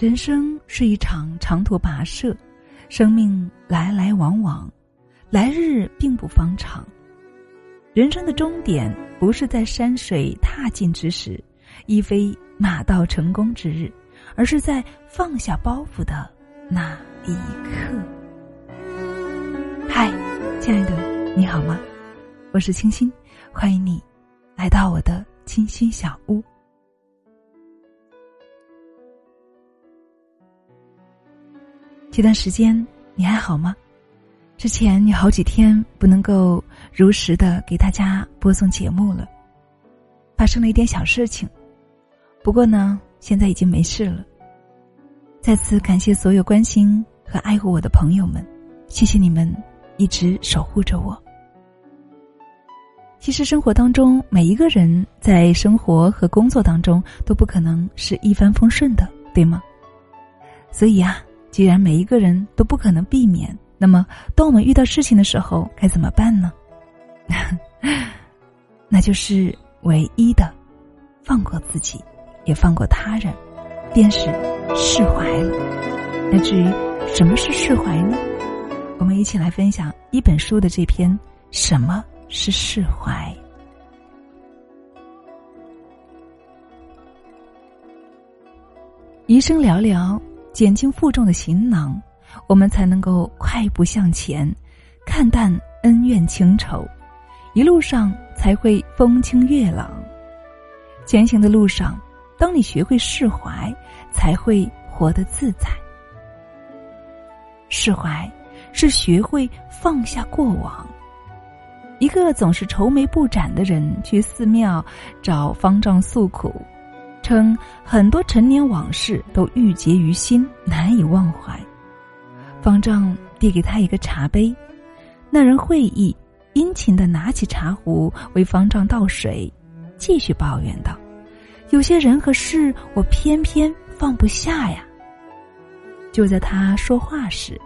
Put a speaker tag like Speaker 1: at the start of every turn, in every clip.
Speaker 1: 人生是一场长途跋涉，生命来来往往，来日并不方长。人生的终点不是在山水踏尽之时，亦非马到成功之日，而是在放下包袱的那一刻。嗨，亲爱的，你好吗？我是清新，欢迎你来到我的清新小屋。这段时间你还好吗？之前有好几天不能够如实的给大家播送节目了，发生了一点小事情。不过呢，现在已经没事了。再次感谢所有关心和爱护我的朋友们，谢谢你们一直守护着我。其实生活当中，每一个人在生活和工作当中都不可能是一帆风顺的，对吗？所以啊。既然每一个人都不可能避免，那么当我们遇到事情的时候该怎么办呢？那就是唯一的，放过自己，也放过他人，便是释怀了。那至于什么是释怀呢？我们一起来分享一本书的这篇《什么是释怀》。余生寥寥。减轻负重的行囊，我们才能够快步向前，看淡恩怨情仇，一路上才会风清月朗。前行的路上，当你学会释怀，才会活得自在。释怀是学会放下过往。一个总是愁眉不展的人去寺庙找方丈诉苦。称很多陈年往事都郁结于心，难以忘怀。方丈递给他一个茶杯，那人会意，殷勤的拿起茶壶为方丈倒水，继续抱怨道：“有些人和事，我偏偏放不下呀。”就在他说话时，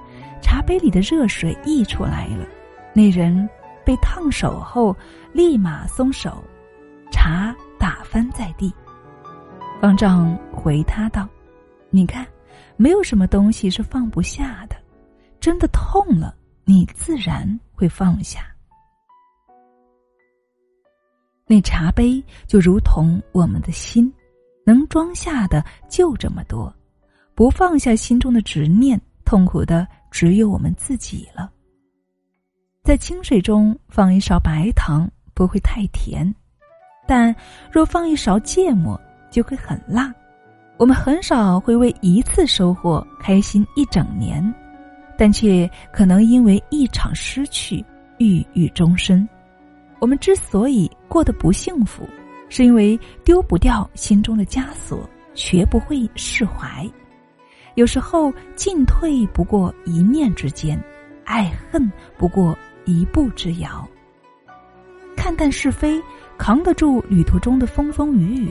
Speaker 1: 茶杯里的热水溢出来了，那人被烫手后立马松手，茶打翻在地。方丈回他道：“你看，没有什么东西是放不下的。真的痛了，你自然会放下。那茶杯就如同我们的心，能装下的就这么多。不放下心中的执念，痛苦的只有我们自己了。在清水中放一勺白糖，不会太甜；但若放一勺芥末，就会很辣，我们很少会为一次收获开心一整年，但却可能因为一场失去郁郁终身。我们之所以过得不幸福，是因为丢不掉心中的枷锁，学不会释怀。有时候进退不过一念之间，爱恨不过一步之遥。看淡是非。扛得住旅途中的风风雨雨，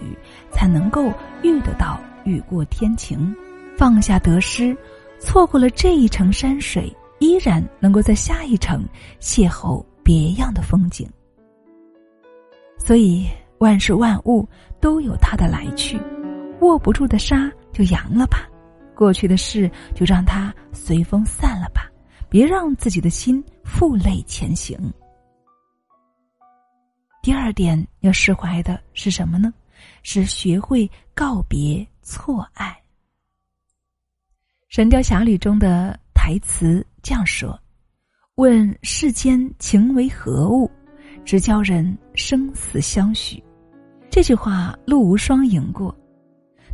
Speaker 1: 才能够遇得到雨过天晴。放下得失，错过了这一程山水，依然能够在下一程邂逅别样的风景。所以万事万物都有它的来去，握不住的沙就扬了吧，过去的事就让它随风散了吧，别让自己的心负累前行。第二点要释怀的是什么呢？是学会告别错爱。《神雕侠侣》中的台词这样说：“问世间情为何物，只教人生死相许。”这句话陆无双吟过，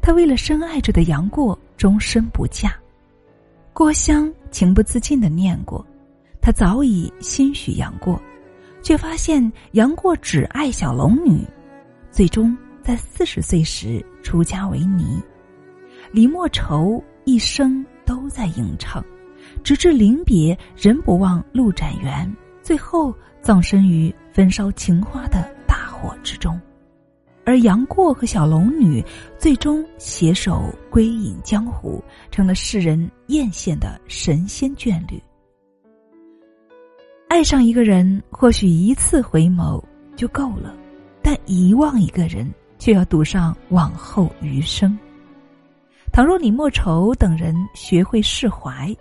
Speaker 1: 他为了深爱着的杨过，终身不嫁。郭襄情不自禁的念过，他早已心许杨过。却发现杨过只爱小龙女，最终在四十岁时出家为尼。李莫愁一生都在吟唱，直至临别仍不忘陆展元，最后葬身于焚烧情花的大火之中。而杨过和小龙女最终携手归隐江湖，成了世人艳羡的神仙眷侣。爱上一个人，或许一次回眸就够了，但遗忘一个人，却要赌上往后余生。倘若你莫愁等人学会释怀，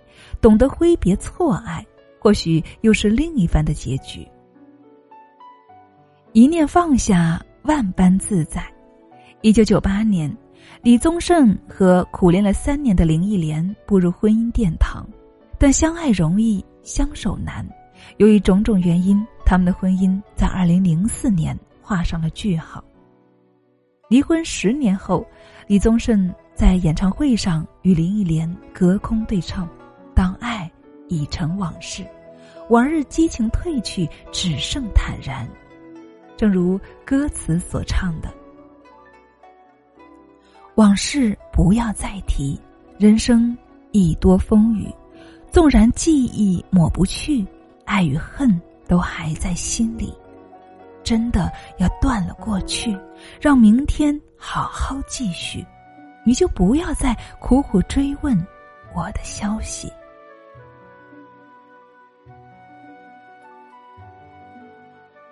Speaker 1: 懂得挥别错爱，或许又是另一番的结局。一念放下，万般自在。一九九八年，李宗盛和苦恋了三年的林忆莲步入婚姻殿堂，但相爱容易相守难。由于种种原因，他们的婚姻在二零零四年画上了句号。离婚十年后，李宗盛在演唱会上与林忆莲隔空对唱：“当爱已成往事，往日激情褪去，只剩坦然。”正如歌词所唱的：“往事不要再提，人生已多风雨，纵然记忆抹不去，爱与恨都还在心里。”真的要断了过去，让明天好好继续，你就不要再苦苦追问我的消息。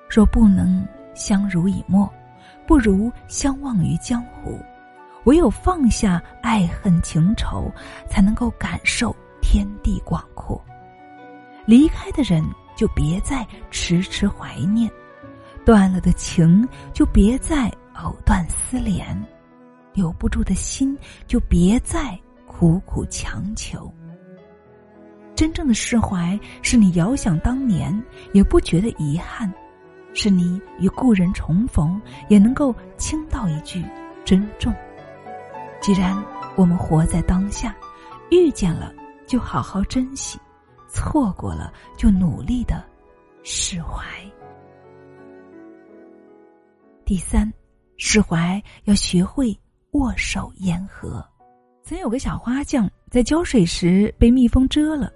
Speaker 1: 若不能相濡以沫，不如相忘于江湖。唯有放下爱恨情仇，才能够感受天地广阔。离开的人，就别再迟迟怀念。断了的情，就别再藕断丝连；留不住的心，就别再苦苦强求。真正的释怀，是你遥想当年也不觉得遗憾；是你与故人重逢，也能够倾道一句珍重。既然我们活在当下，遇见了就好好珍惜，错过了就努力的释怀。第三，释怀要学会握手言和。曾有个小花匠在浇水时被蜜蜂蛰了，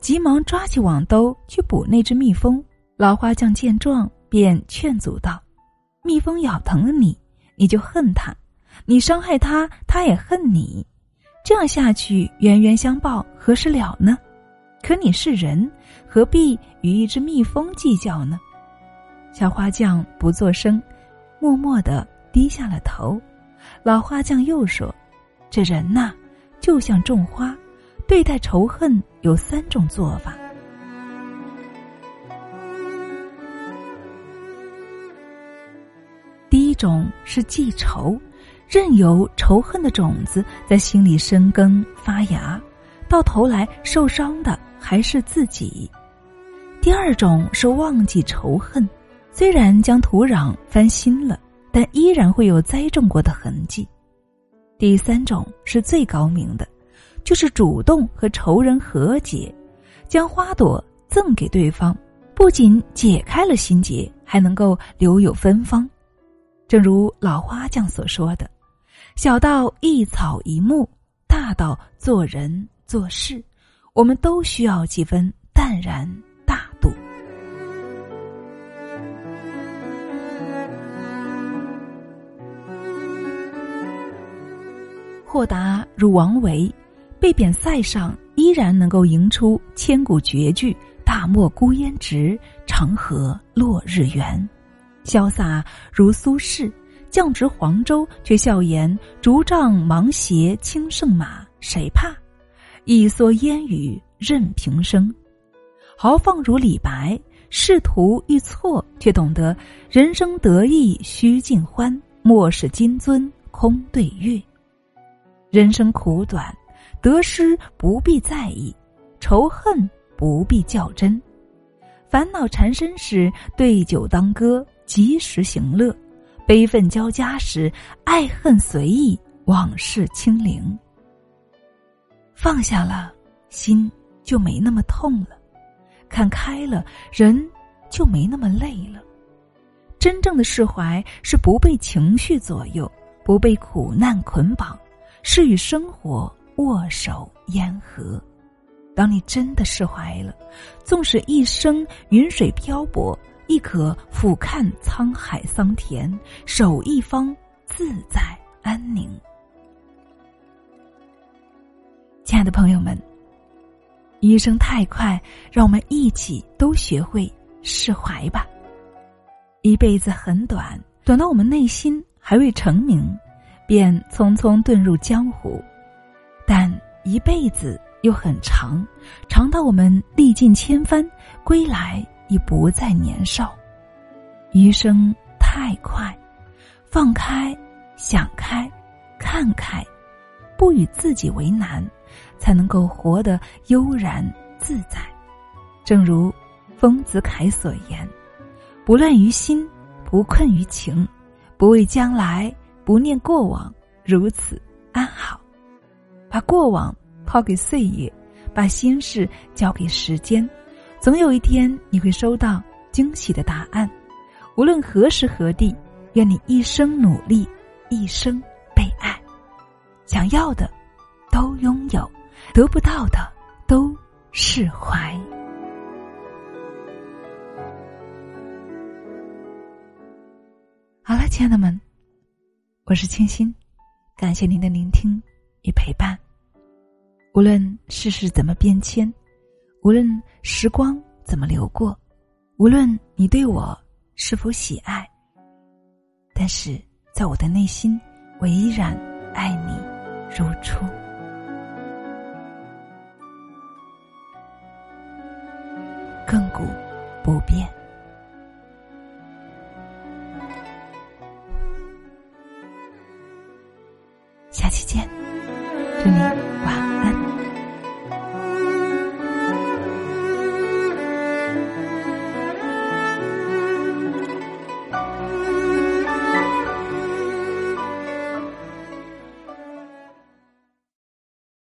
Speaker 1: 急忙抓起网兜去捕那只蜜蜂。老花匠见状，便劝阻道：“蜜蜂咬疼了你，你就恨它；你伤害它，它也恨你。这样下去，冤冤相报，何时了呢？可你是人，何必与一只蜜蜂计较呢？”小花匠不作声。默默的低下了头，老花匠又说：“这人呐，就像种花，对待仇恨有三种做法。第一种是记仇，任由仇恨的种子在心里生根发芽，到头来受伤的还是自己。第二种是忘记仇恨。”虽然将土壤翻新了，但依然会有栽种过的痕迹。第三种是最高明的，就是主动和仇人和解，将花朵赠给对方，不仅解开了心结，还能够留有芬芳。正如老花匠所说的：“小到一草一木，大到做人做事，我们都需要几分淡然大度。”豁达如王维，被贬塞上，依然能够吟出千古绝句：“大漠孤烟直，长河落日圆。”潇洒如苏轼，降职黄州，却笑言：“竹杖芒鞋轻胜马，谁怕？一蓑烟雨任平生。”豪放如李白，仕途遇挫，却懂得人生得意须尽欢，莫使金樽空对月。人生苦短，得失不必在意，仇恨不必较真。烦恼缠身时，对酒当歌，及时行乐；悲愤交加时，爱恨随意，往事清零。放下了，心就没那么痛了；看开了，人就没那么累了。真正的释怀，是不被情绪左右，不被苦难捆绑。是与生活握手言和。当你真的释怀了，纵使一生云水漂泊，亦可俯瞰沧海桑田，守一方自在安宁。亲爱的朋友们，余生太快，让我们一起都学会释怀吧。一辈子很短，短到我们内心还未成名。便匆匆遁入江湖，但一辈子又很长，长到我们历尽千帆归来已不再年少。余生太快，放开，想开，看开，不与自己为难，才能够活得悠然自在。正如丰子恺所言：“不乱于心，不困于情，不畏将来，不念过往，如此安好。”把过往抛给岁月，把心事交给时间，总有一天你会收到惊喜的答案。无论何时何地，愿你一生努力，一生被爱。想要的都拥有，得不到的都释怀。好了，亲爱的们，我是清新，感谢您的聆听与陪伴。无论世事怎么变迁，无论时光怎么流过，无论你对我。是否喜爱？但是在我的内心，我依然爱你如初，不不变。下期见，祝你。